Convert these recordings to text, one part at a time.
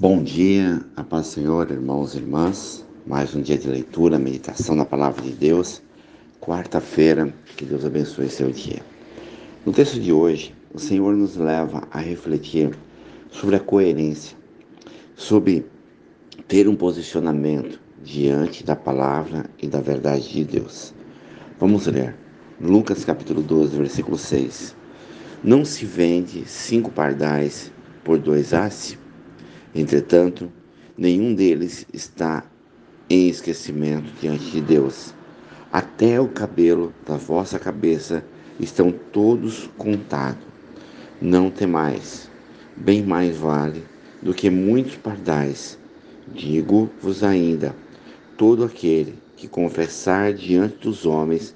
Bom dia, a paz do Senhor, irmãos e irmãs. Mais um dia de leitura, meditação na palavra de Deus. Quarta-feira, que Deus abençoe seu dia. No texto de hoje, o Senhor nos leva a refletir sobre a coerência, sobre ter um posicionamento diante da palavra e da verdade de Deus. Vamos ler. Lucas capítulo 12, versículo 6. Não se vende cinco pardais por dois asses? Entretanto, nenhum deles está em esquecimento diante de Deus. Até o cabelo da vossa cabeça estão todos contados. Não temais, bem mais vale do que muitos pardais. Digo-vos ainda: todo aquele que confessar diante dos homens,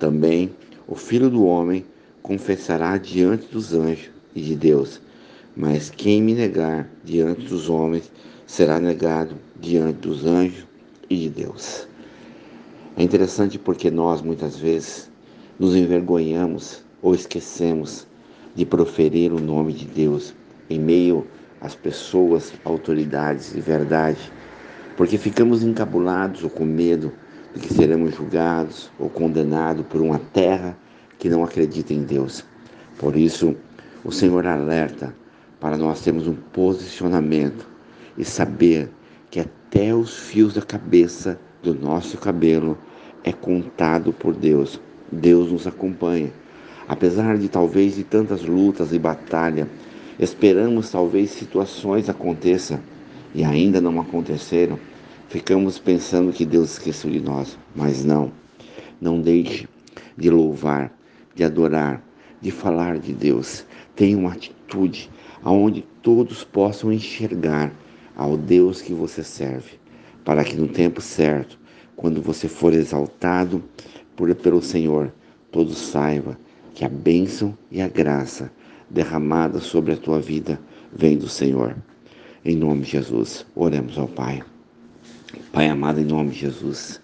também o Filho do Homem confessará diante dos anjos e de Deus. Mas quem me negar diante dos homens será negado diante dos anjos e de Deus. É interessante porque nós muitas vezes nos envergonhamos ou esquecemos de proferir o nome de Deus em meio às pessoas, autoridades de verdade, porque ficamos encabulados ou com medo de que seremos julgados ou condenados por uma terra que não acredita em Deus. Por isso, o Senhor alerta para nós termos um posicionamento e saber que até os fios da cabeça do nosso cabelo é contado por Deus. Deus nos acompanha. Apesar de talvez de tantas lutas e batalhas, esperamos talvez situações aconteçam e ainda não aconteceram. Ficamos pensando que Deus esqueceu de nós, mas não. Não deixe de louvar, de adorar, de falar de Deus. Tenha uma atitude aonde todos possam enxergar ao Deus que você serve, para que no tempo certo, quando você for exaltado por, pelo Senhor, todos saibam que a bênção e a graça derramada sobre a tua vida vem do Senhor. Em nome de Jesus, oremos ao Pai. Pai amado, em nome de Jesus,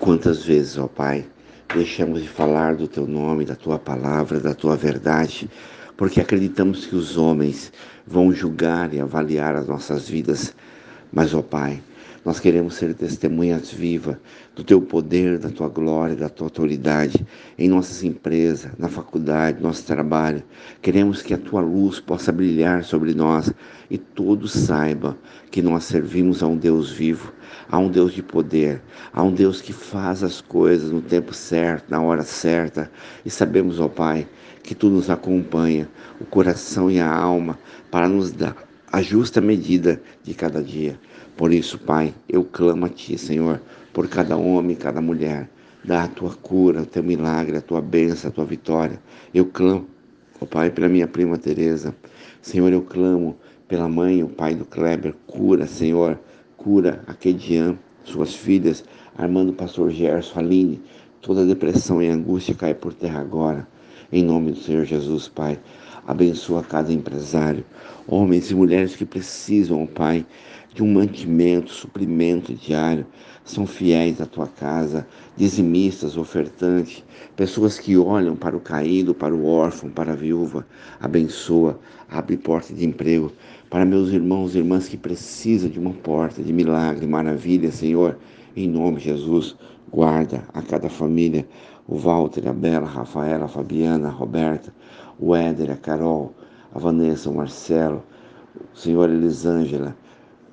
quantas vezes, ó Pai, deixamos de falar do teu nome, da tua palavra, da tua verdade, porque acreditamos que os homens vão julgar e avaliar as nossas vidas. Mas, ó Pai, nós queremos ser testemunhas vivas do Teu poder, da Tua glória, da Tua autoridade em nossas empresas, na faculdade, nosso trabalho. Queremos que a Tua luz possa brilhar sobre nós e todos saibam que nós servimos a um Deus vivo, a um Deus de poder, a um Deus que faz as coisas no tempo certo, na hora certa. E sabemos, ó Pai, que Tu nos acompanha, o coração e a alma, para nos dar a justa medida de cada dia. Por isso, Pai, eu clamo a Ti, Senhor, por cada homem, cada mulher. Dá a Tua cura, o Teu milagre, a Tua bênção, a Tua vitória. Eu clamo, ó Pai, pela minha prima Teresa. Senhor, eu clamo pela mãe, o pai do Kleber. Cura, Senhor, cura a Kedian, suas filhas, Armando Pastor Gerson, Aline. Toda depressão e angústia cai por terra agora. Em nome do Senhor Jesus, Pai. Abençoa cada empresário, homens e mulheres que precisam, Pai, de um mantimento, suprimento diário. São fiéis à tua casa, dizimistas, ofertantes, pessoas que olham para o caído, para o órfão, para a viúva. Abençoa, abre porta de emprego para meus irmãos e irmãs que precisam de uma porta de milagre, maravilha, Senhor. Em nome de Jesus, guarda a cada família, o Walter, a Bela, a Rafaela, a Fabiana, a Roberta, o Éder, a Carol, a Vanessa, o Marcelo, o senhor Elisângela,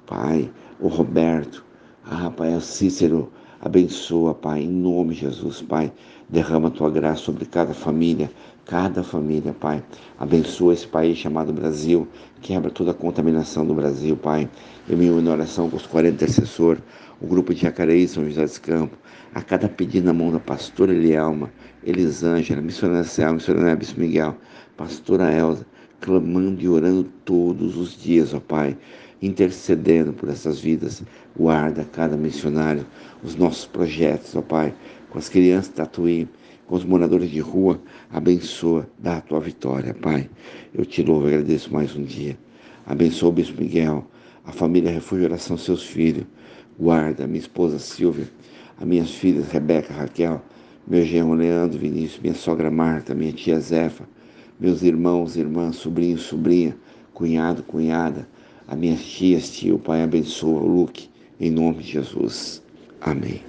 Pai, o Roberto, a Rafael Cícero, abençoa, Pai, em nome de Jesus, Pai, derrama a tua graça sobre cada família, cada família, Pai. Abençoa esse país chamado Brasil, quebra toda a contaminação do Brasil, Pai. Eu me uno em oração com os 40 intercessores, o grupo de Jacareí, São José dos Campos, a cada pedido na mão da pastora Elielma, Elisângela, missionária Céu, missionária Bispo Miguel, pastora Elza, clamando e orando todos os dias, ó Pai, intercedendo por essas vidas. Guarda cada missionário, os nossos projetos, ó Pai, com as crianças Tatuí, com os moradores de rua, abençoa, dá a tua vitória, Pai. Eu te louvo e agradeço mais um dia. Abençoa o Bispo Miguel, a família Refúgio Oração, seus filhos. Guarda minha esposa Silvia, as minhas filhas Rebeca, Raquel, meu genro Leandro, Vinícius, minha sogra Marta, minha tia Zefa, meus irmãos, irmãs, sobrinhos, sobrinha, cunhado, cunhada, a minhas tias, tio, Pai, abençoa o Luke, em nome de Jesus. Amém.